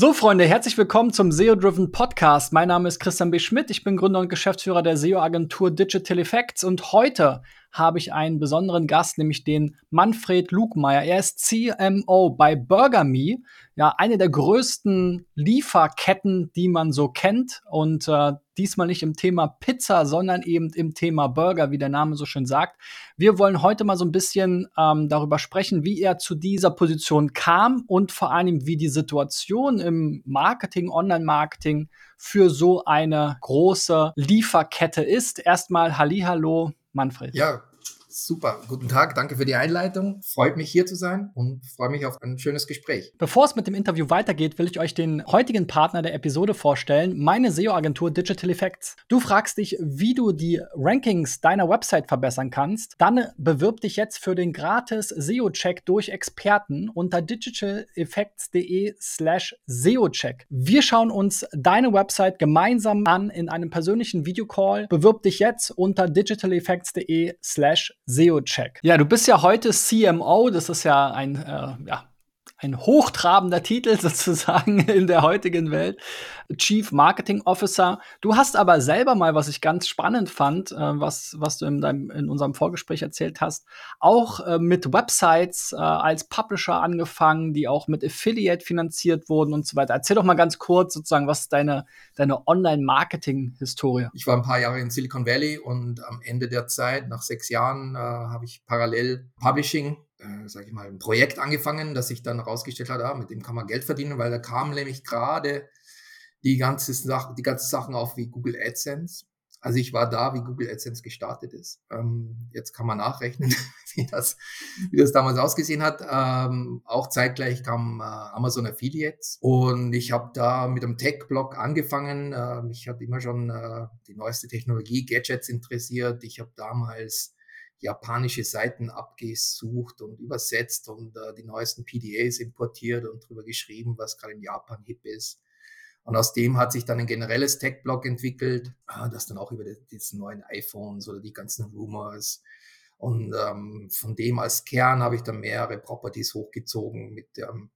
So, Freunde, herzlich willkommen zum SEO-Driven Podcast. Mein Name ist Christian B. Schmidt. Ich bin Gründer und Geschäftsführer der SEO-Agentur Digital Effects und heute habe ich einen besonderen Gast, nämlich den Manfred Lugmeier. Er ist CMO bei BurgerMe, ja, eine der größten Lieferketten, die man so kennt. Und äh, diesmal nicht im Thema Pizza, sondern eben im Thema Burger, wie der Name so schön sagt. Wir wollen heute mal so ein bisschen ähm, darüber sprechen, wie er zu dieser Position kam und vor allem, wie die Situation im Marketing, Online-Marketing für so eine große Lieferkette ist. Erstmal Hallihallo, Manfred. Ja, Super, guten Tag, danke für die Einleitung. Freut mich hier zu sein und freue mich auf ein schönes Gespräch. Bevor es mit dem Interview weitergeht, will ich euch den heutigen Partner der Episode vorstellen, meine SEO-Agentur Digital Effects. Du fragst dich, wie du die Rankings deiner Website verbessern kannst. Dann bewirb dich jetzt für den gratis SEO-Check durch Experten unter digitaleffects.de slash SEO-Check. Wir schauen uns deine Website gemeinsam an in einem persönlichen Videocall. Bewirb dich jetzt unter digitaleffects.de slash SEO-Check. Ja, du bist ja heute CMO, das ist ja ein, äh, ja, ein hochtrabender Titel sozusagen in der heutigen Welt, Chief Marketing Officer. Du hast aber selber mal, was ich ganz spannend fand, äh, was, was du in, deinem, in unserem Vorgespräch erzählt hast, auch äh, mit Websites äh, als Publisher angefangen, die auch mit Affiliate finanziert wurden und so weiter. Erzähl doch mal ganz kurz sozusagen, was ist deine, deine Online-Marketing-Historie? Ich war ein paar Jahre in Silicon Valley und am Ende der Zeit, nach sechs Jahren, äh, habe ich parallel Publishing äh, sage ich mal, ein Projekt angefangen, das sich dann herausgestellt hat, ah, mit dem kann man Geld verdienen, weil da kamen nämlich gerade die ganze Sache, die ganzen Sachen auf wie Google AdSense. Also ich war da, wie Google AdSense gestartet ist. Ähm, jetzt kann man nachrechnen, wie das, wie das damals ausgesehen hat. Ähm, auch zeitgleich kam äh, Amazon Affiliates und ich habe da mit einem Tech-Blog angefangen. Äh, mich hat immer schon äh, die neueste Technologie, Gadgets interessiert. Ich habe damals japanische Seiten abgesucht und übersetzt und äh, die neuesten PDAs importiert und drüber geschrieben, was gerade in Japan hip ist. Und aus dem hat sich dann ein generelles Tech-Blog entwickelt, äh, das dann auch über die, diese neuen iPhones oder die ganzen Rumors. Und ähm, von dem als Kern habe ich dann mehrere Properties hochgezogen mit ähm,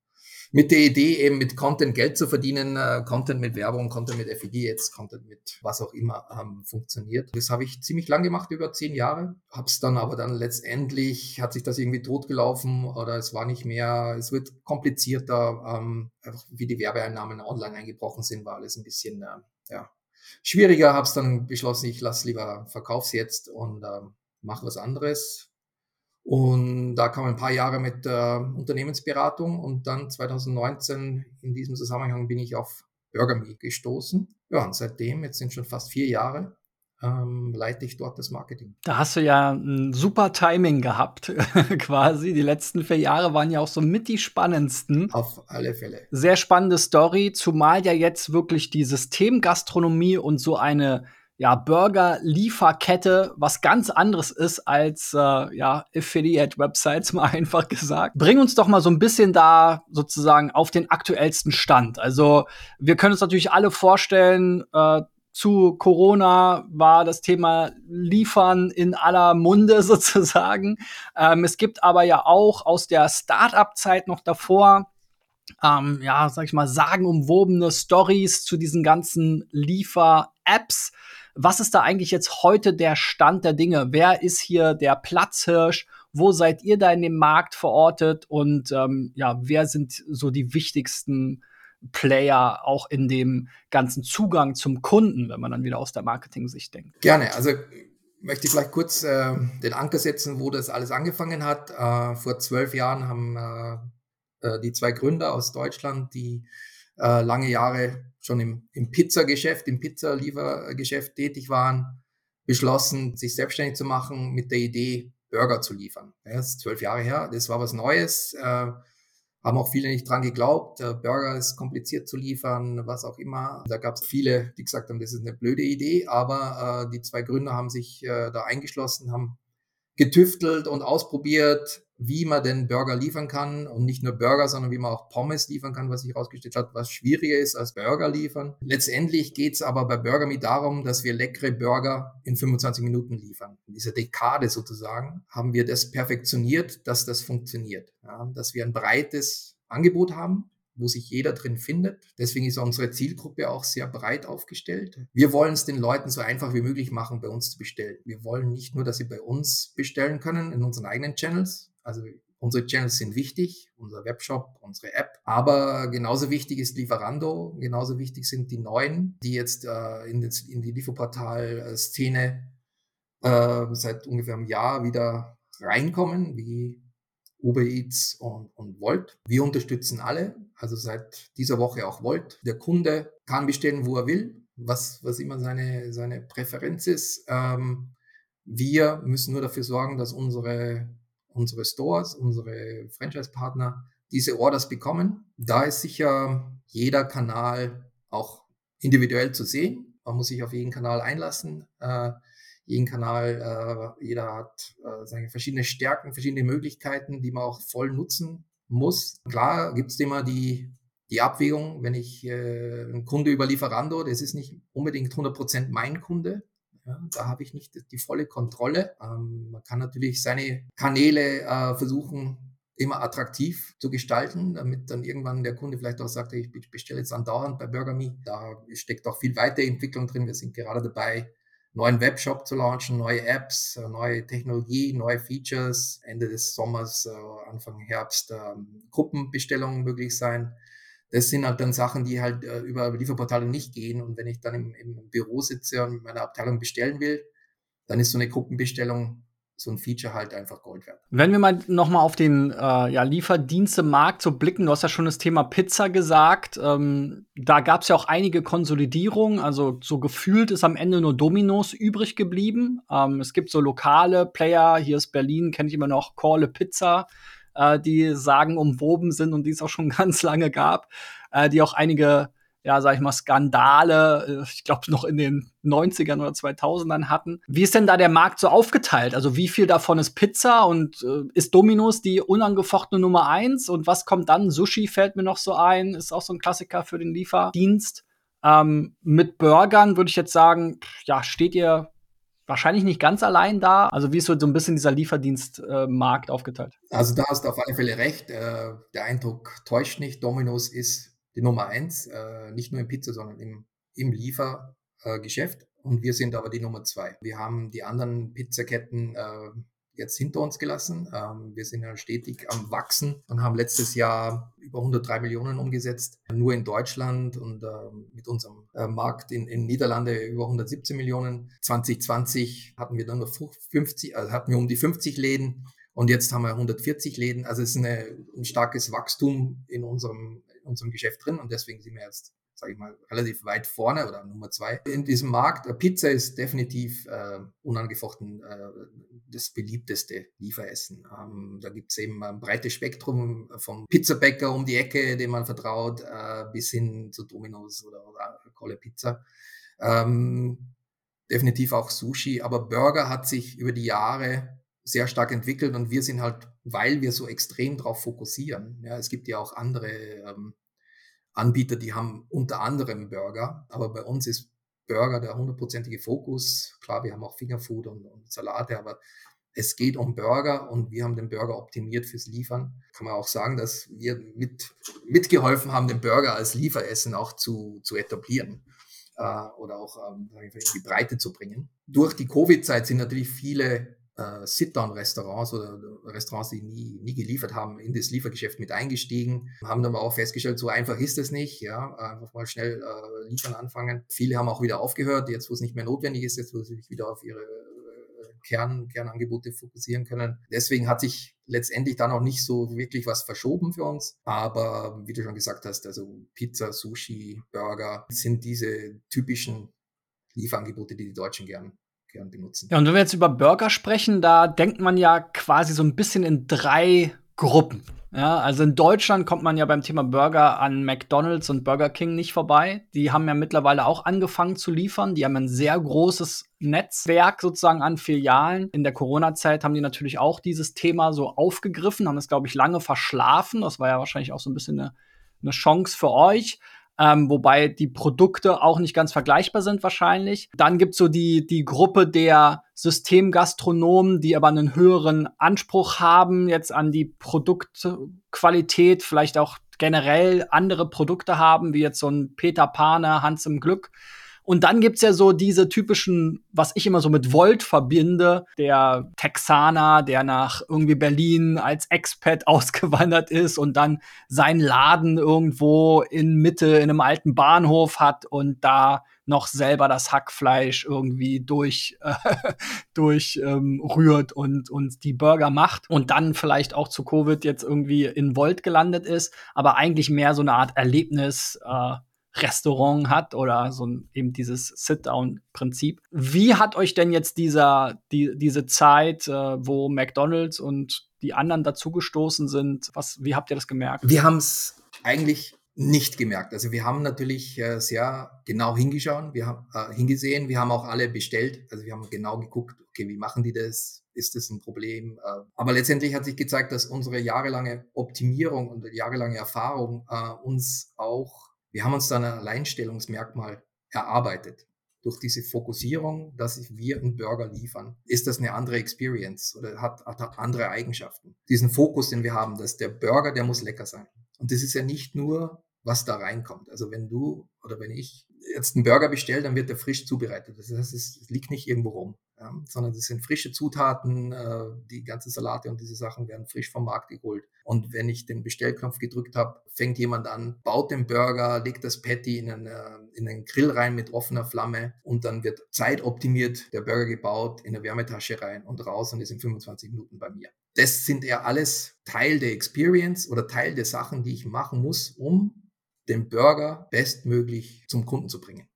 mit der Idee eben mit Content Geld zu verdienen, äh, Content mit Werbung, Content mit Affiliates, Content mit was auch immer ähm, funktioniert. Das habe ich ziemlich lang gemacht, über zehn Jahre. Habe es dann aber dann letztendlich, hat sich das irgendwie totgelaufen oder es war nicht mehr, es wird komplizierter, ähm, einfach wie die Werbeeinnahmen online eingebrochen sind, war alles ein bisschen, äh, ja, schwieriger. Habe es dann beschlossen, ich lasse lieber, verkauf's jetzt und äh, mache was anderes und da kam ein paar Jahre mit äh, Unternehmensberatung und dann 2019 in diesem Zusammenhang bin ich auf BurgerMe gestoßen. Ja, und seitdem, jetzt sind schon fast vier Jahre, ähm, leite ich dort das Marketing. Da hast du ja ein super Timing gehabt, quasi. Die letzten vier Jahre waren ja auch so mit die spannendsten. Auf alle Fälle. Sehr spannende Story, zumal ja jetzt wirklich die Systemgastronomie und so eine ja, Burger-Lieferkette was ganz anderes ist als äh, ja, Affiliate-Websites, mal einfach gesagt. Bring uns doch mal so ein bisschen da sozusagen auf den aktuellsten Stand. Also wir können uns natürlich alle vorstellen, äh, zu Corona war das Thema Liefern in aller Munde sozusagen. Ähm, es gibt aber ja auch aus der Start-up-Zeit noch davor ähm, ja, sag ich mal, sagenumwobene Stories zu diesen ganzen Liefer-Apps. Was ist da eigentlich jetzt heute der Stand der Dinge? Wer ist hier der Platzhirsch? Wo seid ihr da in dem Markt verortet? Und ähm, ja, wer sind so die wichtigsten Player auch in dem ganzen Zugang zum Kunden, wenn man dann wieder aus der Marketing-Sicht denkt? Gerne. Also möchte ich vielleicht kurz äh, den Anker setzen, wo das alles angefangen hat. Äh, vor zwölf Jahren haben äh, äh die zwei Gründer aus Deutschland, die äh, lange Jahre schon im, im Pizzageschäft, im Pizzaliefergeschäft tätig waren, beschlossen, sich selbstständig zu machen mit der Idee, Burger zu liefern. Das ist zwölf Jahre her, das war was Neues, äh, haben auch viele nicht dran geglaubt. Der Burger ist kompliziert zu liefern, was auch immer. Da gab es viele, die gesagt haben, das ist eine blöde Idee, aber äh, die zwei Gründer haben sich äh, da eingeschlossen, haben getüftelt und ausprobiert, wie man den Burger liefern kann und nicht nur Burger, sondern wie man auch Pommes liefern kann, was sich herausgestellt hat, was schwieriger ist als Burger liefern. Letztendlich geht es aber bei Burger Me darum, dass wir leckere Burger in 25 Minuten liefern. In dieser Dekade sozusagen haben wir das perfektioniert, dass das funktioniert, ja, dass wir ein breites Angebot haben wo sich jeder drin findet. Deswegen ist unsere Zielgruppe auch sehr breit aufgestellt. Wir wollen es den Leuten so einfach wie möglich machen, bei uns zu bestellen. Wir wollen nicht nur, dass sie bei uns bestellen können in unseren eigenen Channels. Also Unsere Channels sind wichtig, unser Webshop, unsere App, aber genauso wichtig ist Lieferando, genauso wichtig sind die neuen, die jetzt äh, in, das, in, die Lieferportal-Szene äh, seit ungefähr einem Jahr wieder reinkommen, wie Uber Eats und, und Volt. Wir unterstützen alle, also seit dieser Woche auch Volt. Der Kunde kann bestellen, wo er will, was, was immer seine, seine Präferenz ist. Ähm, wir müssen nur dafür sorgen, dass unsere unsere Stores, unsere Franchise-Partner diese Orders bekommen. Da ist sicher jeder Kanal auch individuell zu sehen. Man muss sich auf jeden Kanal einlassen. Äh, jeden Kanal, äh, jeder hat äh, seine verschiedene Stärken, verschiedene Möglichkeiten, die man auch voll nutzen muss. Klar gibt es immer die, die Abwägung, wenn ich äh, ein Kunde über Lieferando, das ist nicht unbedingt 100% mein Kunde, ja, da habe ich nicht die volle Kontrolle. Ähm, man kann natürlich seine Kanäle äh, versuchen, immer attraktiv zu gestalten, damit dann irgendwann der Kunde vielleicht auch sagt, ich bestelle jetzt andauernd bei BurgerMe. Da steckt auch viel Weiterentwicklung drin. Wir sind gerade dabei, neuen Webshop zu launchen, neue Apps, äh, neue Technologie, neue Features. Ende des Sommers, äh, Anfang Herbst ähm, Gruppenbestellungen möglich sein das sind halt dann Sachen, die halt äh, über Lieferportale nicht gehen. Und wenn ich dann im, im Büro sitze und meine Abteilung bestellen will, dann ist so eine Gruppenbestellung so ein Feature halt einfach Gold wert. Wenn wir mal noch mal auf den äh, ja, Lieferdienstemarkt so blicken, du hast ja schon das Thema Pizza gesagt. Ähm, da gab es ja auch einige Konsolidierungen. Also so gefühlt ist am Ende nur Dominos übrig geblieben. Ähm, es gibt so lokale Player. Hier ist Berlin, kenne ich immer noch Call Pizza äh, die sagen umwoben sind und die es auch schon ganz lange gab, äh, die auch einige, ja, sag ich mal, Skandale, äh, ich glaube, noch in den 90ern oder 2000ern hatten. Wie ist denn da der Markt so aufgeteilt? Also wie viel davon ist Pizza und äh, ist Dominos die unangefochtene Nummer eins? Und was kommt dann? Sushi fällt mir noch so ein, ist auch so ein Klassiker für den Lieferdienst. Ähm, mit Burgern würde ich jetzt sagen, ja, steht ihr wahrscheinlich nicht ganz allein da. Also wie ist so, ein bisschen dieser Lieferdienstmarkt äh, aufgeteilt? Also da hast du auf alle Fälle recht. Äh, der Eindruck täuscht nicht. Domino's ist die Nummer eins, äh, nicht nur in Pizza, sondern im, im Liefergeschäft. Und wir sind aber die Nummer zwei. Wir haben die anderen Pizzaketten jetzt hinter uns gelassen. Ähm, wir sind ja stetig am Wachsen und haben letztes Jahr über 103 Millionen umgesetzt, nur in Deutschland und ähm, mit unserem äh, Markt in, in Niederlande über 117 Millionen. 2020 hatten wir dann nur 50, also hatten wir um die 50 Läden und jetzt haben wir 140 Läden. Also es ist eine, ein starkes Wachstum in unserem, in unserem Geschäft drin und deswegen sind wir jetzt sage ich mal, relativ weit vorne oder Nummer zwei in diesem Markt. Pizza ist definitiv äh, unangefochten äh, das beliebteste Lieferessen. Ähm, da gibt es eben ein breites Spektrum vom Pizzabäcker um die Ecke, dem man vertraut, äh, bis hin zu Domino's oder, oder Colle Pizza. Ähm, definitiv auch Sushi, aber Burger hat sich über die Jahre sehr stark entwickelt und wir sind halt, weil wir so extrem darauf fokussieren. Ja, es gibt ja auch andere ähm, Anbieter, die haben unter anderem Burger, aber bei uns ist Burger der hundertprozentige Fokus. Klar, wir haben auch Fingerfood und, und, Salate, aber es geht um Burger und wir haben den Burger optimiert fürs Liefern. Kann man auch sagen, dass wir mit, mitgeholfen haben, den Burger als Lieferessen auch zu, zu etablieren äh, oder auch ähm, in die Breite zu bringen. Durch die Covid-Zeit sind natürlich viele äh, Sit-Down-Restaurants oder Restaurants, die nie, nie geliefert haben, in das Liefergeschäft mit eingestiegen, haben dann aber auch festgestellt, so einfach ist es nicht, ja, einfach mal schnell äh, liefern anfangen. Viele haben auch wieder aufgehört, jetzt wo es nicht mehr notwendig ist, jetzt wo sie sich wieder auf ihre äh, Kern, Kernangebote fokussieren können. Deswegen hat sich letztendlich dann auch nicht so wirklich was verschoben für uns. Aber wie du schon gesagt hast, also Pizza, Sushi, Burger sind diese typischen Lieferangebote, die die Deutschen gern gern benutzen. Ja, und wenn wir jetzt über Burger sprechen, da denkt man ja quasi so ein bisschen in drei Gruppen. Ja, also in Deutschland kommt man ja beim Thema Burger an McDonald's und Burger King nicht vorbei. Die haben ja mittlerweile auch angefangen zu liefern. Die haben ein sehr großes Netzwerk sozusagen an Filialen. In der Corona-Zeit haben die natürlich auch dieses Thema so aufgegriffen, haben es, glaube ich, lange verschlafen. Das war ja wahrscheinlich auch so ein bisschen eine, eine Chance für euch ähm, wobei die Produkte auch nicht ganz vergleichbar sind wahrscheinlich. Dann gibt's so die, die Gruppe der Systemgastronomen, die aber einen höheren Anspruch haben jetzt an die Produktqualität, vielleicht auch generell andere Produkte haben, wie jetzt so ein Peter Pane, Hans im Glück. Und dann gibt's ja so diese typischen, was ich immer so mit Volt verbinde, der Texaner, der nach irgendwie Berlin als Expat ausgewandert ist und dann seinen Laden irgendwo in Mitte in einem alten Bahnhof hat und da noch selber das Hackfleisch irgendwie durch, äh, durch ähm, rührt und, und die Burger macht und dann vielleicht auch zu Covid jetzt irgendwie in Volt gelandet ist, aber eigentlich mehr so eine Art Erlebnis äh, Restaurant hat oder so eben dieses Sit-Down-Prinzip. Wie hat euch denn jetzt dieser, die, diese Zeit, äh, wo McDonalds und die anderen dazugestoßen sind, was, wie habt ihr das gemerkt? Wir haben es eigentlich nicht gemerkt. Also wir haben natürlich äh, sehr genau hingeschaut, wir haben äh, hingesehen, wir haben auch alle bestellt, also wir haben genau geguckt, okay, wie machen die das? Ist das ein Problem? Äh, aber letztendlich hat sich gezeigt, dass unsere jahrelange Optimierung und jahrelange Erfahrung äh, uns auch wir haben uns dann ein Alleinstellungsmerkmal erarbeitet. Durch diese Fokussierung, dass wir einen Burger liefern, ist das eine andere Experience oder hat, hat andere Eigenschaften. Diesen Fokus, den wir haben, dass der Burger, der muss lecker sein. Und das ist ja nicht nur, was da reinkommt. Also wenn du oder wenn ich jetzt einen Burger bestelle, dann wird der frisch zubereitet. Das heißt, es liegt nicht irgendwo rum ja, sondern das sind frische Zutaten, äh, die ganzen Salate und diese Sachen werden frisch vom Markt geholt. Und wenn ich den Bestellknopf gedrückt habe, fängt jemand an, baut den Burger, legt das Patty in einen, äh, in einen Grill rein mit offener Flamme und dann wird zeitoptimiert der Burger gebaut, in eine Wärmetasche rein und raus und ist in 25 Minuten bei mir. Das sind ja alles Teil der Experience oder Teil der Sachen, die ich machen muss, um den Burger bestmöglich zum Kunden zu bringen.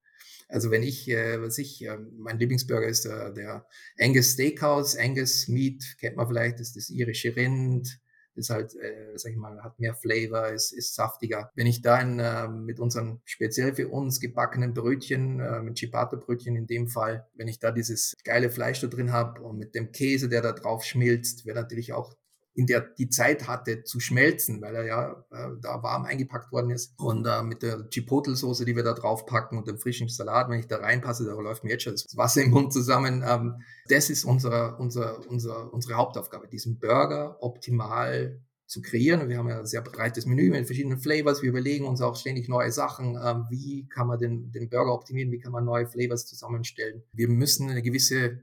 Also wenn ich, äh, was ich, äh, mein Lieblingsburger ist der, der Angus Steakhouse, Angus Meat, kennt man vielleicht, ist das irische Rind, ist halt, äh, sag ich mal, hat mehr Flavor, ist, ist saftiger. Wenn ich da in, äh, mit unseren speziell für uns gebackenen Brötchen, äh, mit Ciabatta-Brötchen in dem Fall, wenn ich da dieses geile Fleisch da drin habe und mit dem Käse, der da drauf schmilzt, wäre natürlich auch in der die Zeit hatte zu schmelzen, weil er ja äh, da warm eingepackt worden ist. Und äh, mit der Chipotle-Soße, die wir da drauf packen und dem frischen Salat, wenn ich da reinpasse, da läuft mir jetzt schon das Wasser im Mund zusammen. Ähm, das ist unsere, unsere, unsere, unsere Hauptaufgabe, diesen Burger optimal zu kreieren. Wir haben ja ein sehr breites Menü mit verschiedenen Flavors. Wir überlegen uns auch ständig neue Sachen. Ähm, wie kann man den, den Burger optimieren? Wie kann man neue Flavors zusammenstellen? Wir müssen eine gewisse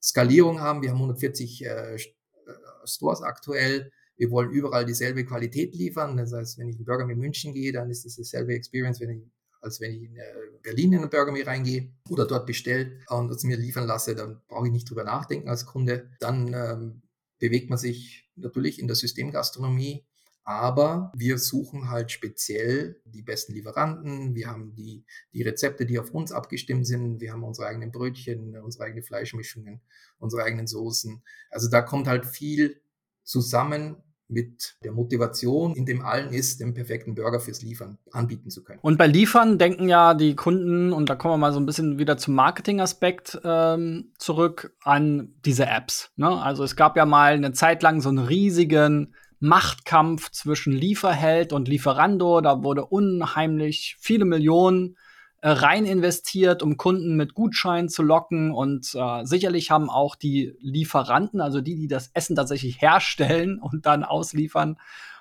Skalierung haben. Wir haben 140 äh, Stores aktuell. Wir wollen überall dieselbe Qualität liefern. Das heißt, wenn ich in Burger Me München gehe, dann ist es dieselbe Experience, wenn ich, als wenn ich in äh, Berlin in einen Burger Me reingehe oder dort bestelle und es mir liefern lasse. Dann brauche ich nicht drüber nachdenken als Kunde. Dann ähm, bewegt man sich natürlich in der Systemgastronomie. Aber wir suchen halt speziell die besten Lieferanten. Wir haben die, die Rezepte, die auf uns abgestimmt sind. Wir haben unsere eigenen Brötchen, unsere eigenen Fleischmischungen, unsere eigenen Soßen. Also da kommt halt viel zusammen mit der Motivation, in dem allen ist, den perfekten Burger fürs Liefern anbieten zu können. Und bei Liefern denken ja die Kunden, und da kommen wir mal so ein bisschen wieder zum Marketing-Aspekt ähm, zurück, an diese Apps. Ne? Also es gab ja mal eine Zeit lang so einen riesigen Machtkampf zwischen Lieferheld und Lieferando. Da wurde unheimlich viele Millionen äh, rein investiert, um Kunden mit Gutscheinen zu locken. Und äh, sicherlich haben auch die Lieferanten, also die, die das Essen tatsächlich herstellen und dann ausliefern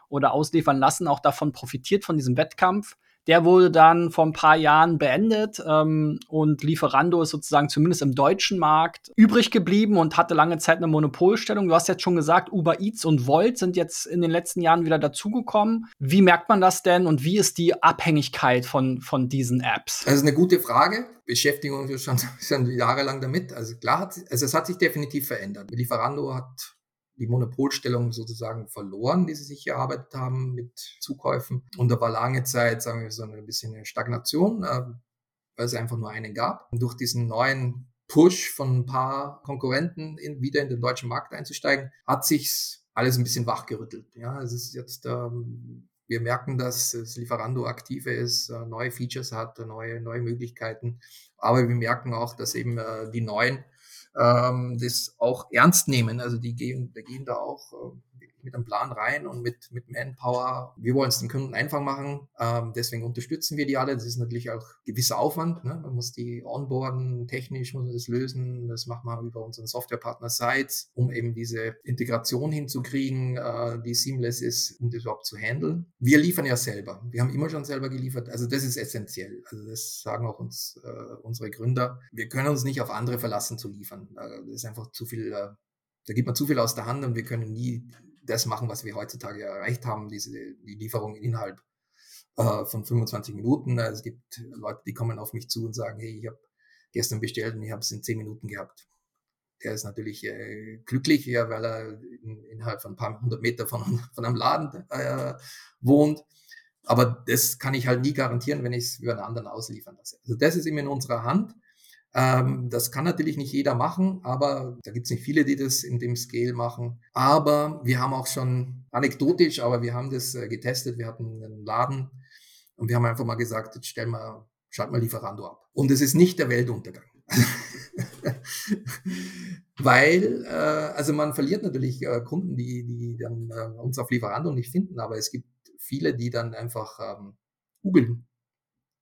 oder ausliefern lassen, auch davon profitiert von diesem Wettkampf. Der wurde dann vor ein paar Jahren beendet ähm, und Lieferando ist sozusagen zumindest im deutschen Markt übrig geblieben und hatte lange Zeit eine Monopolstellung. Du hast jetzt schon gesagt, Uber Eats und Volt sind jetzt in den letzten Jahren wieder dazugekommen. Wie merkt man das denn und wie ist die Abhängigkeit von, von diesen Apps? Das ist eine gute Frage. Beschäftigen uns schon, schon jahrelang damit. Also klar, hat, also es hat sich definitiv verändert. Lieferando hat die Monopolstellung sozusagen verloren, die sie sich erarbeitet haben mit Zukäufen. Und da war lange Zeit, sagen wir so, ein bisschen eine Stagnation, äh, weil es einfach nur einen gab. Und durch diesen neuen Push von ein paar Konkurrenten in, wieder in den deutschen Markt einzusteigen, hat sich alles ein bisschen wachgerüttelt. Ja, es ist jetzt, ähm, wir merken, dass das Lieferando aktiver ist, äh, neue Features hat, neue, neue Möglichkeiten. Aber wir merken auch, dass eben äh, die neuen ähm, das auch ernst nehmen. Also die gehen, die gehen da auch äh, mit einem Plan rein und mit, mit Manpower. Wir wollen es den Kunden einfach machen. Ähm, deswegen unterstützen wir die alle. Das ist natürlich auch gewisser Aufwand. Ne? Man muss die onboarden, technisch muss man das lösen. Das machen wir über unseren Softwarepartner Sites, um eben diese Integration hinzukriegen, äh, die seamless ist, um das überhaupt zu handeln. Wir liefern ja selber. Wir haben immer schon selber geliefert. Also das ist essentiell. Also das sagen auch uns äh, unsere Gründer. Wir können uns nicht auf andere verlassen zu liefern. Äh, das ist einfach zu viel, äh, da gibt man zu viel aus der Hand und wir können nie das machen, was wir heutzutage erreicht haben, diese, die Lieferung innerhalb äh, von 25 Minuten. Also es gibt Leute, die kommen auf mich zu und sagen, hey, ich habe gestern bestellt und ich habe es in 10 Minuten gehabt. Der ist natürlich äh, glücklich, ja, weil er in, innerhalb von ein paar hundert Meter von, von einem Laden äh, wohnt. Aber das kann ich halt nie garantieren, wenn ich es über einen anderen ausliefern lasse. Also das ist immer in unserer Hand. Ähm, das kann natürlich nicht jeder machen, aber da gibt es nicht viele, die das in dem Scale machen. Aber wir haben auch schon anekdotisch, aber wir haben das äh, getestet. Wir hatten einen Laden und wir haben einfach mal gesagt, jetzt stell mal, schalt mal Lieferando ab. Und es ist nicht der Weltuntergang. Weil, äh, also man verliert natürlich äh, Kunden, die, die dann äh, uns auf Lieferando nicht finden, aber es gibt viele, die dann einfach ähm, googeln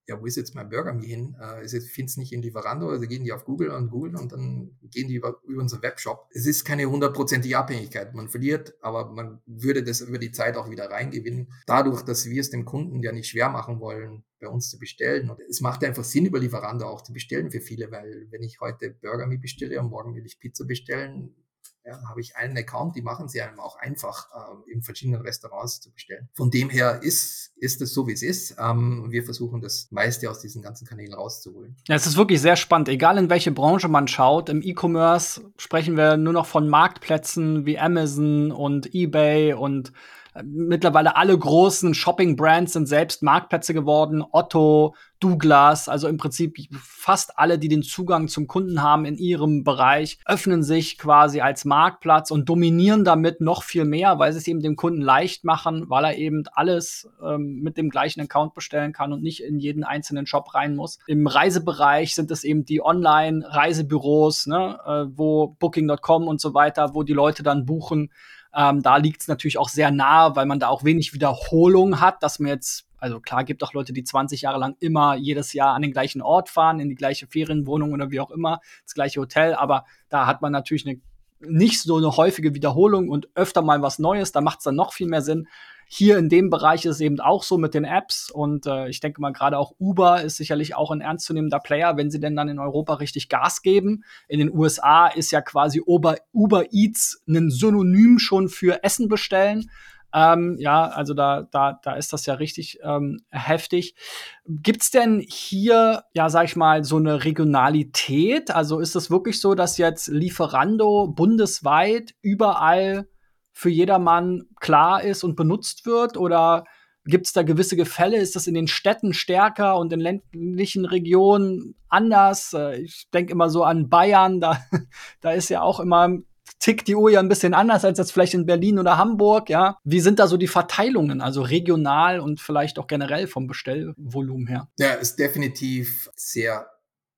ja, wo ist jetzt mein Burger mir hin? Äh, ich finde es nicht in Lieferando, also gehen die auf Google und Google und dann gehen die über, über unseren Webshop. Es ist keine hundertprozentige Abhängigkeit. Man verliert, aber man würde das über die Zeit auch wieder reingewinnen. Dadurch, dass wir es dem Kunden ja nicht schwer machen wollen, bei uns zu bestellen. Und es macht einfach Sinn, über Lieferando auch zu bestellen für viele, weil wenn ich heute Burger mir bestelle und morgen will ich Pizza bestellen, ja, habe ich einen Account, die machen sie einem auch einfach äh, in verschiedenen Restaurants zu bestellen. Von dem her ist, ist es so, wie es ist. Ähm, wir versuchen das meiste aus diesen ganzen Kanälen rauszuholen. Ja, es ist wirklich sehr spannend. Egal in welche Branche man schaut, im E-Commerce sprechen wir nur noch von Marktplätzen wie Amazon und eBay und Mittlerweile alle großen Shopping-Brands sind selbst Marktplätze geworden. Otto, Douglas, also im Prinzip fast alle, die den Zugang zum Kunden haben in ihrem Bereich, öffnen sich quasi als Marktplatz und dominieren damit noch viel mehr, weil sie es eben dem Kunden leicht machen, weil er eben alles ähm, mit dem gleichen Account bestellen kann und nicht in jeden einzelnen Shop rein muss. Im Reisebereich sind es eben die Online-Reisebüros, ne, äh, wo Booking.com und so weiter, wo die Leute dann buchen ähm, da liegt es natürlich auch sehr nah, weil man da auch wenig Wiederholung hat, dass man jetzt, also klar, gibt auch Leute, die 20 Jahre lang immer jedes Jahr an den gleichen Ort fahren, in die gleiche Ferienwohnung oder wie auch immer, das gleiche Hotel, aber da hat man natürlich eine nicht so eine häufige Wiederholung und öfter mal was Neues, da macht es dann noch viel mehr Sinn. Hier in dem Bereich ist es eben auch so mit den Apps und äh, ich denke mal gerade auch Uber ist sicherlich auch ein ernstzunehmender Player, wenn sie denn dann in Europa richtig Gas geben. In den USA ist ja quasi Uber, Uber Eats ein Synonym schon für Essen bestellen. Ähm, ja, also da, da, da ist das ja richtig ähm, heftig. Gibt's denn hier, ja, sag ich mal, so eine Regionalität? Also ist es wirklich so, dass jetzt Lieferando bundesweit überall für jedermann klar ist und benutzt wird? Oder gibt es da gewisse Gefälle? Ist das in den Städten stärker und in ländlichen Regionen anders? Äh, ich denke immer so an Bayern, da, da ist ja auch immer tickt die Uhr ja ein bisschen anders als jetzt vielleicht in Berlin oder Hamburg, ja. Wie sind da so die Verteilungen, also regional und vielleicht auch generell vom Bestellvolumen her? Ja, ist definitiv sehr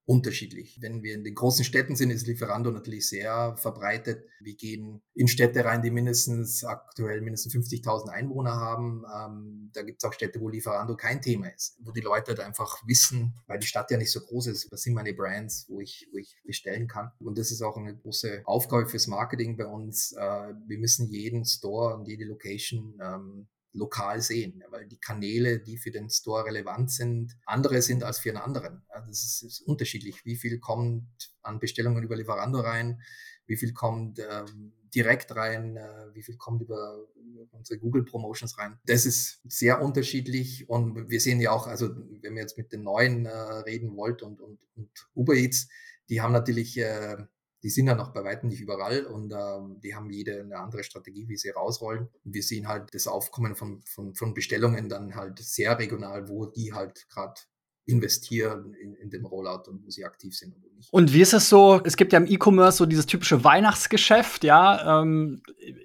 unterschiedlich. Wenn wir in den großen Städten sind, ist Lieferando natürlich sehr verbreitet. Wir gehen in Städte rein, die mindestens aktuell mindestens 50.000 Einwohner haben. Ähm, da gibt es auch Städte, wo Lieferando kein Thema ist, wo die Leute halt einfach wissen, weil die Stadt ja nicht so groß ist, was sind meine Brands, wo ich, wo ich bestellen kann. Und das ist auch eine große Aufgabe fürs Marketing bei uns. Äh, wir müssen jeden Store und jede Location ähm, lokal sehen, weil die Kanäle, die für den Store relevant sind, andere sind als für einen anderen. Also es ist, ist, unterschiedlich, wie viel kommt an Bestellungen über Lieferando rein, wie viel kommt ähm, direkt rein, äh, wie viel kommt über, unsere Google Promotions rein. Das ist sehr unterschiedlich und wir sehen ja auch, also wenn wir jetzt mit den neuen äh, reden wollt und, und, und Uber Eats, die haben natürlich äh, die sind ja noch bei weitem nicht überall und ähm, die haben jede eine andere Strategie, wie sie rausrollen. Wir sehen halt das Aufkommen von, von, von Bestellungen dann halt sehr regional, wo die halt gerade investieren in, in dem Rollout und wo sie aktiv sind oder nicht. Und wie ist es so? Es gibt ja im E-Commerce so dieses typische Weihnachtsgeschäft, ja. Ähm,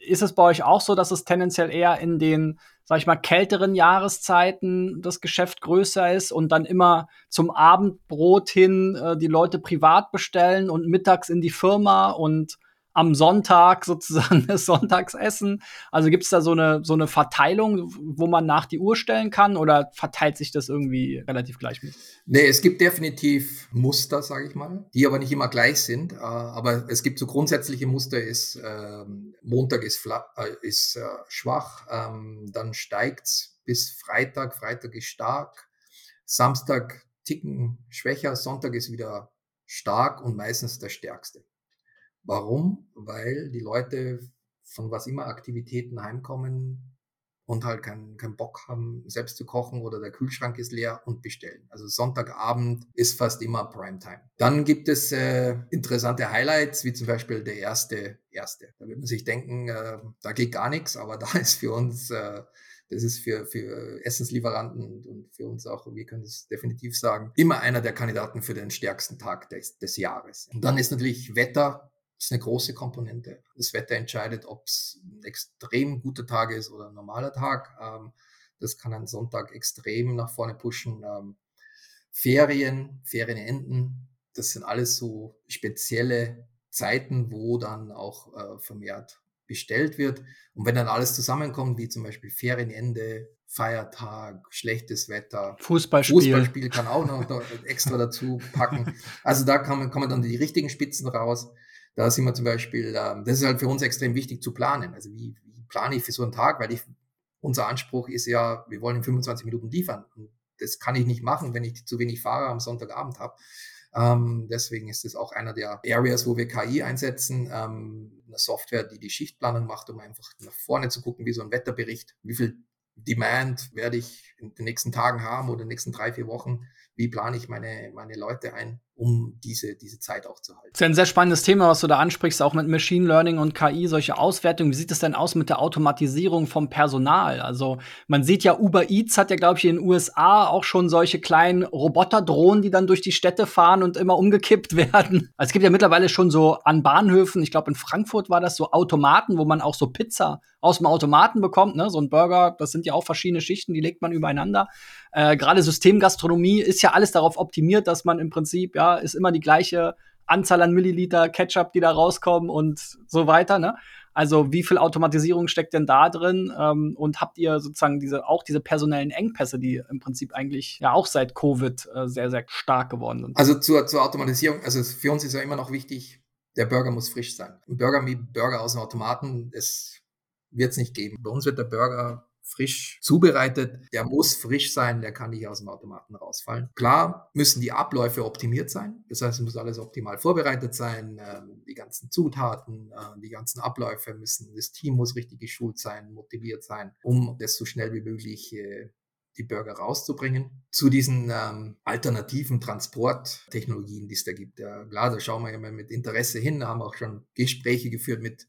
ist es bei euch auch so, dass es tendenziell eher in den sag ich mal, kälteren Jahreszeiten das Geschäft größer ist und dann immer zum Abendbrot hin äh, die Leute privat bestellen und mittags in die Firma und am Sonntag sozusagen das Sonntagsessen? Also gibt es da so eine, so eine Verteilung, wo man nach die Uhr stellen kann oder verteilt sich das irgendwie relativ gleichmäßig? Nee, es gibt definitiv Muster, sage ich mal, die aber nicht immer gleich sind. Äh, aber es gibt so grundsätzliche Muster, ist äh, Montag ist, äh, ist äh, schwach, ähm, dann steigt's bis Freitag, Freitag ist stark, Samstag ticken schwächer, Sonntag ist wieder stark und meistens der stärkste. Warum? Weil die Leute von was immer Aktivitäten heimkommen und halt keinen kein Bock haben, selbst zu kochen oder der Kühlschrank ist leer und bestellen. Also Sonntagabend ist fast immer Primetime. Dann gibt es äh, interessante Highlights, wie zum Beispiel der erste, erste. Da wird man sich denken, äh, da geht gar nichts, aber da ist für uns äh, das ist für, für Essenslieferanten und für uns auch, wir können es definitiv sagen, immer einer der Kandidaten für den stärksten Tag des, des Jahres. Und dann ist natürlich Wetter ist eine große Komponente. Das Wetter entscheidet, ob es ein extrem guter Tag ist oder ein normaler Tag. Ähm, das kann einen Sonntag extrem nach vorne pushen. Ähm, Ferien, Ferienenden, das sind alles so spezielle Zeiten, wo dann auch äh, vermehrt bestellt wird. Und wenn dann alles zusammenkommt, wie zum Beispiel Ferienende, Feiertag, schlechtes Wetter, Fußballspiel, Fußballspiel kann auch noch extra dazu packen. Also da kommen, kommen dann die richtigen Spitzen raus. Da sind wir zum Beispiel, ähm, das ist halt für uns extrem wichtig zu planen. Also wie, wie plane ich für so einen Tag? Weil ich, unser Anspruch ist ja, wir wollen in 25 Minuten liefern. Und das kann ich nicht machen, wenn ich zu wenig Fahrer am Sonntagabend habe. Ähm, deswegen ist es auch einer der Areas, wo wir KI einsetzen, ähm, eine Software, die die Schichtplanung macht, um einfach nach vorne zu gucken, wie so ein Wetterbericht, wie viel Demand werde ich in den nächsten Tagen haben oder in den nächsten drei, vier Wochen, wie plane ich meine, meine Leute ein um diese, diese Zeit auch zu halten. Das ist ein sehr spannendes Thema, was du da ansprichst, auch mit Machine Learning und KI, solche Auswertungen. Wie sieht es denn aus mit der Automatisierung vom Personal? Also man sieht ja, Uber Eats hat ja, glaube ich, in den USA auch schon solche kleinen Roboterdrohnen, die dann durch die Städte fahren und immer umgekippt werden. Also es gibt ja mittlerweile schon so an Bahnhöfen, ich glaube in Frankfurt war das so Automaten, wo man auch so Pizza aus dem Automaten bekommt, ne? So ein Burger, das sind ja auch verschiedene Schichten, die legt man übereinander. Äh, Gerade Systemgastronomie ist ja alles darauf optimiert, dass man im Prinzip ja ist immer die gleiche Anzahl an Milliliter Ketchup, die da rauskommen und so weiter. Ne? Also wie viel Automatisierung steckt denn da drin? Ähm, und habt ihr sozusagen diese auch diese personellen Engpässe, die im Prinzip eigentlich ja auch seit Covid äh, sehr, sehr stark geworden sind? Also zur, zur Automatisierung, also für uns ist ja immer noch wichtig, der Burger muss frisch sein. Ein Burger mit Burger aus dem Automaten, das wird es nicht geben. Bei uns wird der Burger frisch zubereitet. Der muss frisch sein, der kann nicht aus dem Automaten rausfallen. Klar müssen die Abläufe optimiert sein. Das heißt, es muss alles optimal vorbereitet sein. Ähm, die ganzen Zutaten, äh, die ganzen Abläufe müssen, das Team muss richtig geschult sein, motiviert sein, um das so schnell wie möglich äh, die Burger rauszubringen. Zu diesen ähm, alternativen Transporttechnologien, die es da gibt. Ja, klar, da schauen wir immer mit Interesse hin, haben auch schon Gespräche geführt mit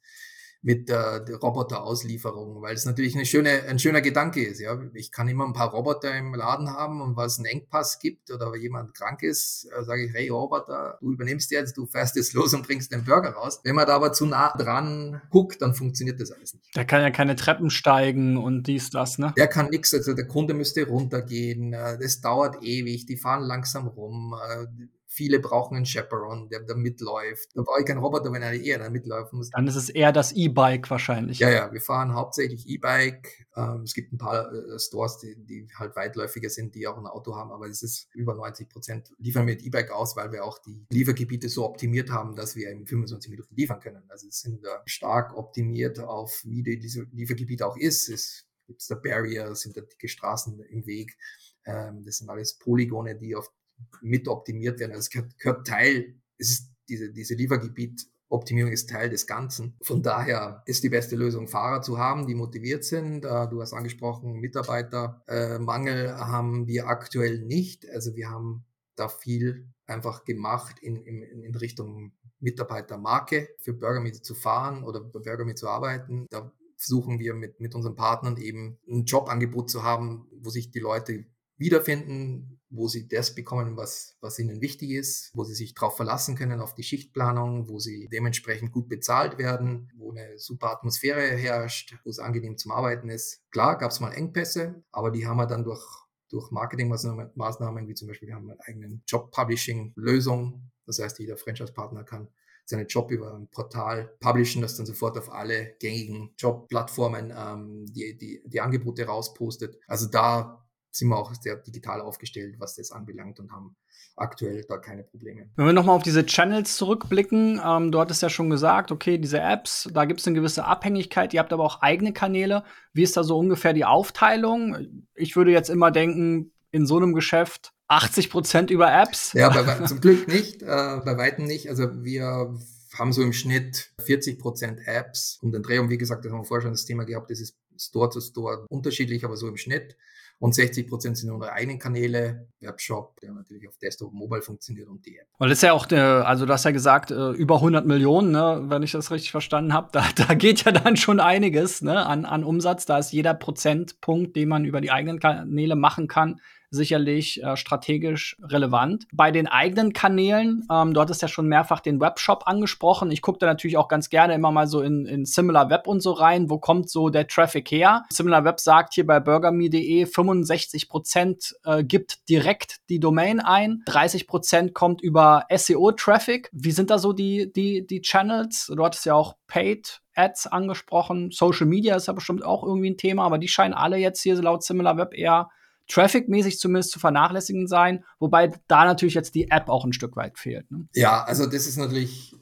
mit der, der Roboterauslieferung, weil es natürlich eine schöne, ein schöner Gedanke ist. Ja, ich kann immer ein paar Roboter im Laden haben und was einen Engpass gibt oder jemand krank ist, äh, sage ich, hey Roboter, du übernimmst jetzt, du fährst jetzt los und bringst den Burger raus. Wenn man da aber zu nah dran guckt, dann funktioniert das alles nicht. Der kann ja keine Treppen steigen und dies, das, ne? Der kann nichts, also der Kunde müsste runtergehen, äh, das dauert ewig, die fahren langsam rum äh, Viele brauchen einen Chaperone, der da mitläuft. Da brauche ich keinen Roboter, wenn er eher da mitlaufen muss. Dann ist es eher das E-Bike wahrscheinlich. Ja, ja, wir fahren hauptsächlich E-Bike. Ähm, es gibt ein paar äh, Stores, die, die halt weitläufiger sind, die auch ein Auto haben, aber es ist über 90 Prozent liefern wir mit E-Bike aus, weil wir auch die Liefergebiete so optimiert haben, dass wir in 25 Minuten liefern können. Also es sind da stark optimiert auf, wie die, diese Liefergebiet auch ist. Es gibt da Barrier, sind da dicke Straßen im Weg. Ähm, das sind alles Polygone, die auf mit optimiert werden. Also es gehört, gehört Teil, es ist diese, diese Liefergebiet Optimierung ist Teil des Ganzen. Von daher ist die beste Lösung, Fahrer zu haben, die motiviert sind. Du hast angesprochen, Mitarbeitermangel äh, haben wir aktuell nicht. Also wir haben da viel einfach gemacht in, in, in Richtung Mitarbeitermarke für Burgermeet zu fahren oder bei Burgermeet zu arbeiten. Da versuchen wir mit, mit unseren Partnern eben ein Jobangebot zu haben, wo sich die Leute wiederfinden, wo sie das bekommen, was, was ihnen wichtig ist, wo sie sich darauf verlassen können, auf die Schichtplanung, wo sie dementsprechend gut bezahlt werden, wo eine super Atmosphäre herrscht, wo es angenehm zum Arbeiten ist. Klar gab es mal Engpässe, aber die haben wir dann durch, durch Marketingmaßnahmen, wie zum Beispiel wir haben einen eigenen Job-Publishing-Lösung. Das heißt, jeder Franchise-Partner kann seinen Job über ein Portal publishen, das dann sofort auf alle gängigen Jobplattformen ähm, die, die, die Angebote rauspostet. Also da sind wir auch sehr digital aufgestellt, was das anbelangt und haben aktuell da keine Probleme. Wenn wir nochmal auf diese Channels zurückblicken, ähm, du hattest ja schon gesagt, okay, diese Apps, da gibt es eine gewisse Abhängigkeit, ihr habt aber auch eigene Kanäle. Wie ist da so ungefähr die Aufteilung? Ich würde jetzt immer denken, in so einem Geschäft 80 Prozent über Apps. Ja, bei, zum Glück nicht, äh, bei weitem nicht. Also wir haben so im Schnitt 40 Prozent Apps um den Dreh. Und wie gesagt, das haben wir vorher schon das Thema gehabt, das ist Store zu Store unterschiedlich, aber so im Schnitt. Und 60 Prozent sind unsere eigenen Kanäle, Webshop, der natürlich auf Desktop Mobile funktioniert und die App. Weil das ist ja auch, der, also du hast ja gesagt, äh, über 100 Millionen, ne, wenn ich das richtig verstanden habe. Da, da geht ja dann schon einiges ne, an, an Umsatz. Da ist jeder Prozentpunkt, den man über die eigenen Kanäle machen kann, sicherlich äh, strategisch relevant. Bei den eigenen Kanälen, ähm, du hattest ja schon mehrfach den Webshop angesprochen. Ich gucke da natürlich auch ganz gerne immer mal so in, in Similar Web und so rein. Wo kommt so der Traffic her? Similar Web sagt hier bei burgerme.de 65 Prozent äh, gibt direkt die Domain ein, 30 Prozent kommt über SEO-Traffic. Wie sind da so die, die, die Channels? Du hattest ja auch Paid Ads angesprochen. Social Media ist ja bestimmt auch irgendwie ein Thema, aber die scheinen alle jetzt hier laut Similar Web eher Traffic-mäßig zumindest zu vernachlässigen sein, wobei da natürlich jetzt die App auch ein Stück weit fehlt. Ne? Ja, also das ist natürlich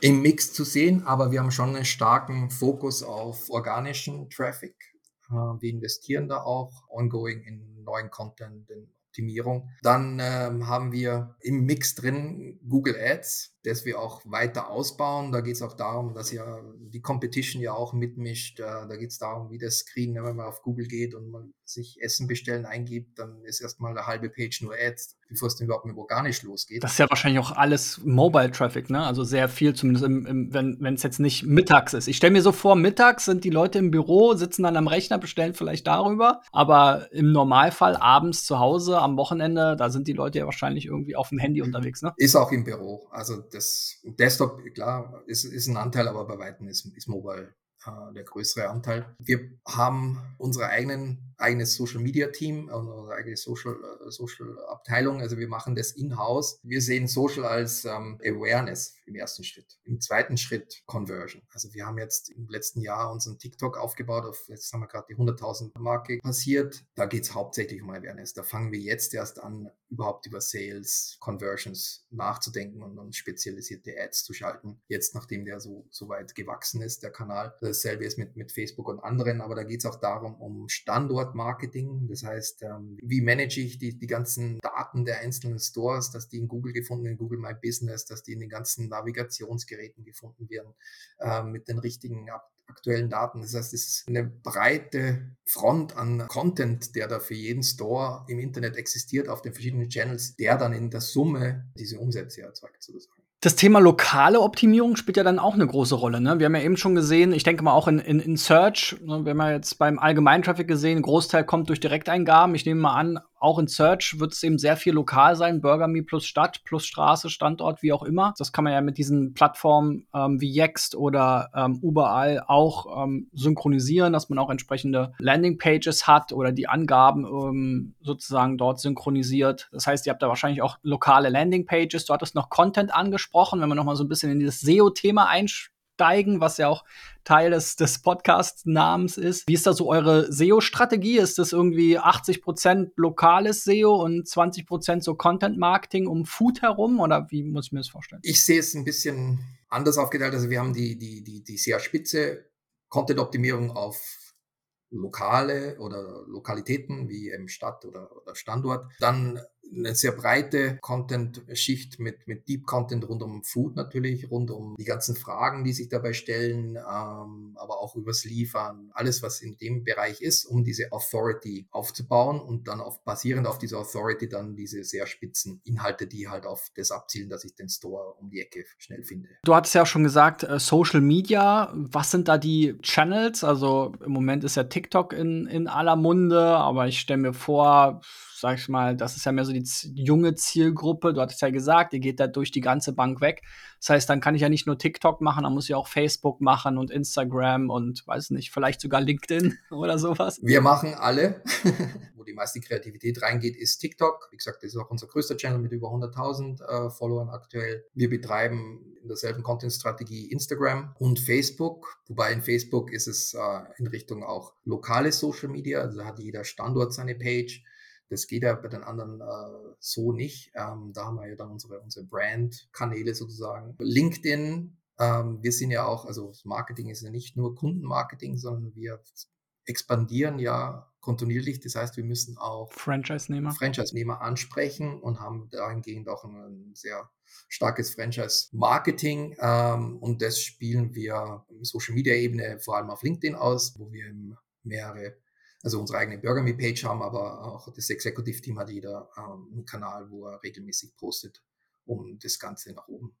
im Mix zu sehen, aber wir haben schon einen starken Fokus auf organischen Traffic. Äh, wir investieren da auch ongoing in neuen Content, in Optimierung. Dann ähm, haben wir im Mix drin Google Ads, das wir auch weiter ausbauen. Da geht es auch darum, dass ja die Competition ja auch mitmischt. Äh, da geht es darum, wie das Screen, wenn man auf Google geht und man sich Essen bestellen eingibt, dann ist erstmal eine halbe Page nur Ads, bevor es dann überhaupt mit organisch losgeht. Das ist ja wahrscheinlich auch alles Mobile Traffic, ne? Also sehr viel, zumindest im, im, wenn es jetzt nicht mittags ist. Ich stelle mir so vor, mittags sind die Leute im Büro, sitzen dann am Rechner, bestellen vielleicht darüber, aber im Normalfall abends zu Hause, am Wochenende, da sind die Leute ja wahrscheinlich irgendwie auf dem Handy unterwegs, ne? Ist auch im Büro. Also das Desktop, klar, ist, ist ein Anteil, aber bei Weitem ist, ist Mobile äh, der größere Anteil. Wir haben unsere eigenen eigenes Social Media Team, unsere eigene Social, äh, Social Abteilung. Also wir machen das in-house. Wir sehen Social als ähm, Awareness im ersten Schritt. Im zweiten Schritt Conversion. Also wir haben jetzt im letzten Jahr unseren TikTok aufgebaut. Auf, jetzt haben wir gerade die 100.000 Marke passiert. Da geht es hauptsächlich um Awareness. Da fangen wir jetzt erst an, überhaupt über Sales, Conversions nachzudenken und dann spezialisierte Ads zu schalten. Jetzt, nachdem der so, so weit gewachsen ist, der Kanal. Dasselbe ist mit, mit Facebook und anderen. Aber da geht es auch darum, um Standort Standortmarketing. Das heißt, ähm, wie manage ich die, die ganzen Daten der einzelnen Stores, dass die in Google gefunden, in Google My Business, dass die in den ganzen Navigationsgeräten gefunden werden, äh, mit den richtigen aktuellen Daten. Das heißt, es ist eine breite Front an Content, der da für jeden Store im Internet existiert, auf den verschiedenen Channels, der dann in der Summe diese Umsätze erzeugt, sozusagen. Das Thema lokale Optimierung spielt ja dann auch eine große Rolle. Ne? Wir haben ja eben schon gesehen, ich denke mal auch in, in, in Search, ne, wir haben ja jetzt beim allgemeinen Traffic gesehen, Großteil kommt durch Direkteingaben. Ich nehme mal an, auch in Search wird es eben sehr viel lokal sein, Burger Me plus Stadt plus Straße, Standort, wie auch immer. Das kann man ja mit diesen Plattformen ähm, wie Yext oder ähm, überall auch ähm, synchronisieren, dass man auch entsprechende Landingpages hat oder die Angaben ähm, sozusagen dort synchronisiert. Das heißt, ihr habt da wahrscheinlich auch lokale Landingpages. Du hattest noch Content angesprochen, wenn man noch mal so ein bisschen in dieses SEO-Thema einsteigt steigen, was ja auch Teil des, des Podcast-Namens ist. Wie ist da so eure SEO-Strategie? Ist das irgendwie 80% lokales SEO und 20% so Content-Marketing um Food herum? Oder wie muss ich mir das vorstellen? Ich sehe es ein bisschen anders aufgeteilt. Also wir haben die, die, die, die sehr spitze Content-Optimierung auf lokale oder Lokalitäten wie im Stadt oder, oder Standort. Dann eine sehr breite Content-Schicht mit, mit Deep Content rund um Food natürlich, rund um die ganzen Fragen, die sich dabei stellen, ähm, aber auch übers Liefern, alles, was in dem Bereich ist, um diese Authority aufzubauen und dann auf, basierend auf dieser Authority dann diese sehr spitzen Inhalte, die halt auf das abzielen, dass ich den Store um die Ecke schnell finde. Du hattest ja auch schon gesagt, äh, Social Media, was sind da die Channels? Also im Moment ist ja TikTok in, in aller Munde, aber ich stelle mir vor, sag ich mal, das ist ja mehr so die junge Zielgruppe. Du hattest ja gesagt, ihr geht da durch die ganze Bank weg. Das heißt, dann kann ich ja nicht nur TikTok machen, dann muss ich auch Facebook machen und Instagram und weiß nicht, vielleicht sogar LinkedIn oder sowas. Wir machen alle. Wo die meiste Kreativität reingeht, ist TikTok. Wie gesagt, das ist auch unser größter Channel mit über 100.000 äh, Followern aktuell. Wir betreiben in derselben Content-Strategie Instagram und Facebook. Wobei in Facebook ist es äh, in Richtung auch lokale Social Media. Also hat jeder Standort seine Page. Das geht ja bei den anderen äh, so nicht. Ähm, da haben wir ja dann unsere, unsere Brand-Kanäle sozusagen. LinkedIn, ähm, wir sind ja auch, also Marketing ist ja nicht nur Kundenmarketing, sondern wir expandieren ja kontinuierlich. Das heißt, wir müssen auch Franchise-Nehmer Franchise-Nehmer ansprechen und haben dahingehend auch ein, sehr starkes Franchise-Marketing. Ähm, und das spielen wir im Social-Media-Ebene vor allem auf LinkedIn aus, wo wir mehrere also unsere eigene Burger Me Page haben, aber auch das Executive Team hat jeder ähm, einen Kanal, wo er regelmäßig postet, um das Ganze nach oben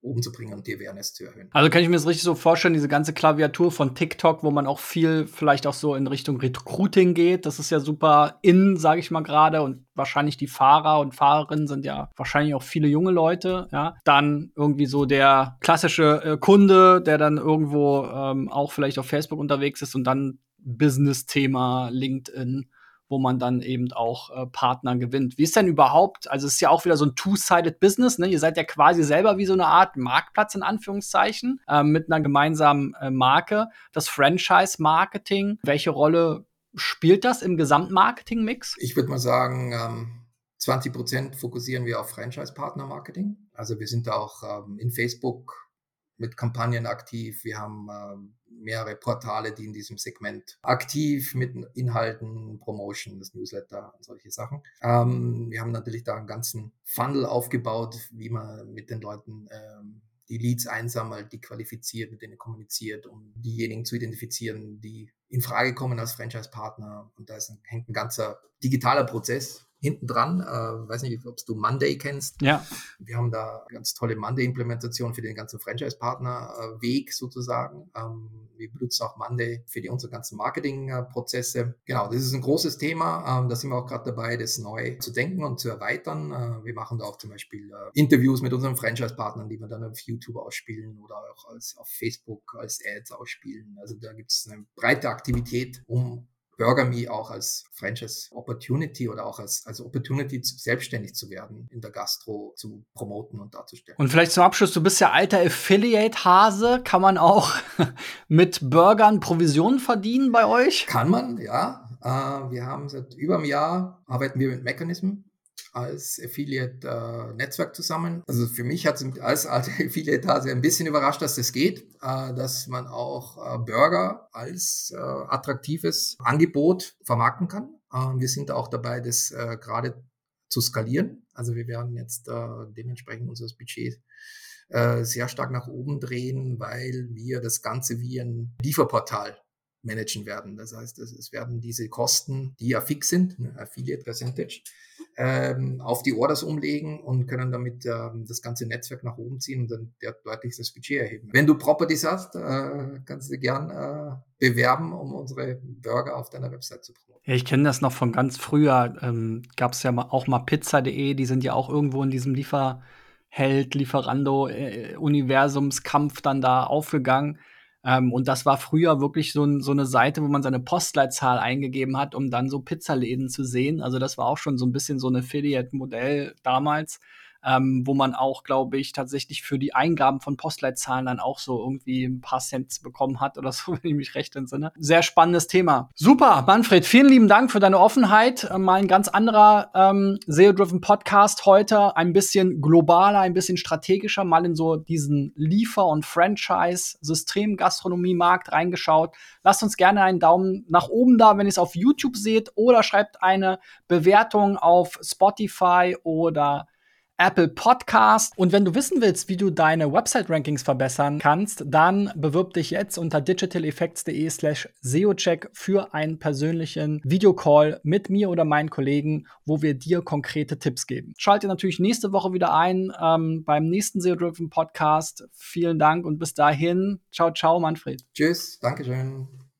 oben zu bringen und die Awareness zu erhöhen. Also kann ich mir das richtig so vorstellen, diese ganze Klaviatur von TikTok, wo man auch viel vielleicht auch so in Richtung Recruiting geht. Das ist ja super in, sage ich mal gerade, und wahrscheinlich die Fahrer und Fahrerinnen sind ja wahrscheinlich auch viele junge Leute. Ja, dann irgendwie so der klassische äh, Kunde, der dann irgendwo ähm, auch vielleicht auf Facebook unterwegs ist und dann Business-Thema, LinkedIn, wo man dann eben auch äh, Partner gewinnt. Wie ist denn überhaupt, also es ist ja auch wieder so ein two-sided Business, ne? Ihr seid ja quasi selber wie so eine Art Marktplatz in Anführungszeichen äh, mit einer gemeinsamen äh, Marke. Das Franchise-Marketing, welche Rolle spielt das im Gesamtmarketing-Mix? Ich würde mal sagen, ähm 20 Prozent fokussieren wir auf Franchise-Partner-Marketing. Also wir sind da auch ähm, in Facebook mit Kampagnen aktiv. Wir haben ähm, mehrere Portale, die in diesem Segment aktiv mit Inhalten, Promotion, das Newsletter und solche Sachen. Ähm, wir haben natürlich da einen ganzen Funnel aufgebaut, wie man mit den Leuten ähm, die Leads einsammelt, die qualifiziert, mit denen kommuniziert, um diejenigen zu identifizieren, die in Frage kommen als Franchise-Partner. Und da ist ein, hängt ein ganzer digitaler Prozess hinten dran. Äh, weiß nicht, ob du Monday kennst. Ja. Wir haben da ganz tolle Monday-Implementation für den ganzen Franchise-Partner-Weg sozusagen. Ähm, wir benutzen auch Monday für die unsere ganzen Marketing-Prozesse. Genau, das ist ein großes Thema. Ähm, da sind wir auch gerade dabei, das neu zu denken und zu erweitern. Äh, wir machen da auch zum Beispiel äh, Interviews mit unseren Franchise-Partnern, die wir dann auf YouTube ausspielen oder auch als, auf Facebook als Ads ausspielen. Also da gibt es eine breite Aktivität, um BurgerMe auch als Franchise Opportunity oder auch als, als Opportunity, selbstständig zu werden, in der Gastro zu promoten und darzustellen. Und vielleicht zum Abschluss, du bist ja alter Affiliate-Hase. Kann man auch mit Burgern Provisionen verdienen bei euch? Kann man, ja. Uh, wir haben seit über einem Jahr, arbeiten wir mit Mechanism als Affiliate-Netzwerk äh, zusammen. Also für mich hat es als Affiliate also ein bisschen überrascht, dass das geht, äh, dass man auch äh, Burger als attraktives Angebot vermarkten kann. Ähm, wir sind auch dabei, das gerade zu skalieren. Also wir werden jetzt dementsprechend unser Budget sehr stark nach oben drehen, weil wir das Ganze wie ein Lieferportal managen werden. Das heißt, es werden diese Kosten, die ja fix sind, ne, Affiliate Percentage, ähm, auf die Orders umlegen und können damit ähm, das ganze Netzwerk nach oben ziehen und dann deutlich das Budget erheben. Wenn du Properties hast, äh, kannst du gern äh, bewerben, um unsere Burger auf deiner Website zu promoten. Ja, ich kenne das noch von ganz früher. Ähm, Gab es ja auch mal pizza.de, die sind ja auch irgendwo in diesem Lieferheld, Lieferando-Universumskampf äh, dann da aufgegangen ähm, und das war früher wirklich so, so, eine Seite, wo man seine Postleitzahl eingegeben hat, um dann so Pizzaläden zu sehen. Also das war auch schon so ein bisschen so ein Affiliate-Modell damals ähm, wo man auch, glaube ich, tatsächlich für die Eingaben von Postleitzahlen dann auch so irgendwie ein paar Cents bekommen hat oder so, wenn ich mich recht entsinne. Sehr spannendes Thema. Super, Manfred, vielen lieben Dank für deine Offenheit. Äh, mal ein ganz anderer ähm, SEO-driven Podcast heute, ein bisschen globaler, ein bisschen strategischer, mal in so diesen Liefer- und Franchise-System-Gastronomie-Markt reingeschaut. Lasst uns gerne einen Daumen nach oben da, wenn ihr es auf YouTube seht, oder schreibt eine Bewertung auf Spotify oder Apple Podcast. Und wenn du wissen willst, wie du deine Website-Rankings verbessern kannst, dann bewirb dich jetzt unter digitaleffects.de slash SEOcheck für einen persönlichen Videocall mit mir oder meinen Kollegen, wo wir dir konkrete Tipps geben. Schalte natürlich nächste Woche wieder ein ähm, beim nächsten SEO-Driven Podcast. Vielen Dank und bis dahin. Ciao, ciao, Manfred. Tschüss, Dankeschön.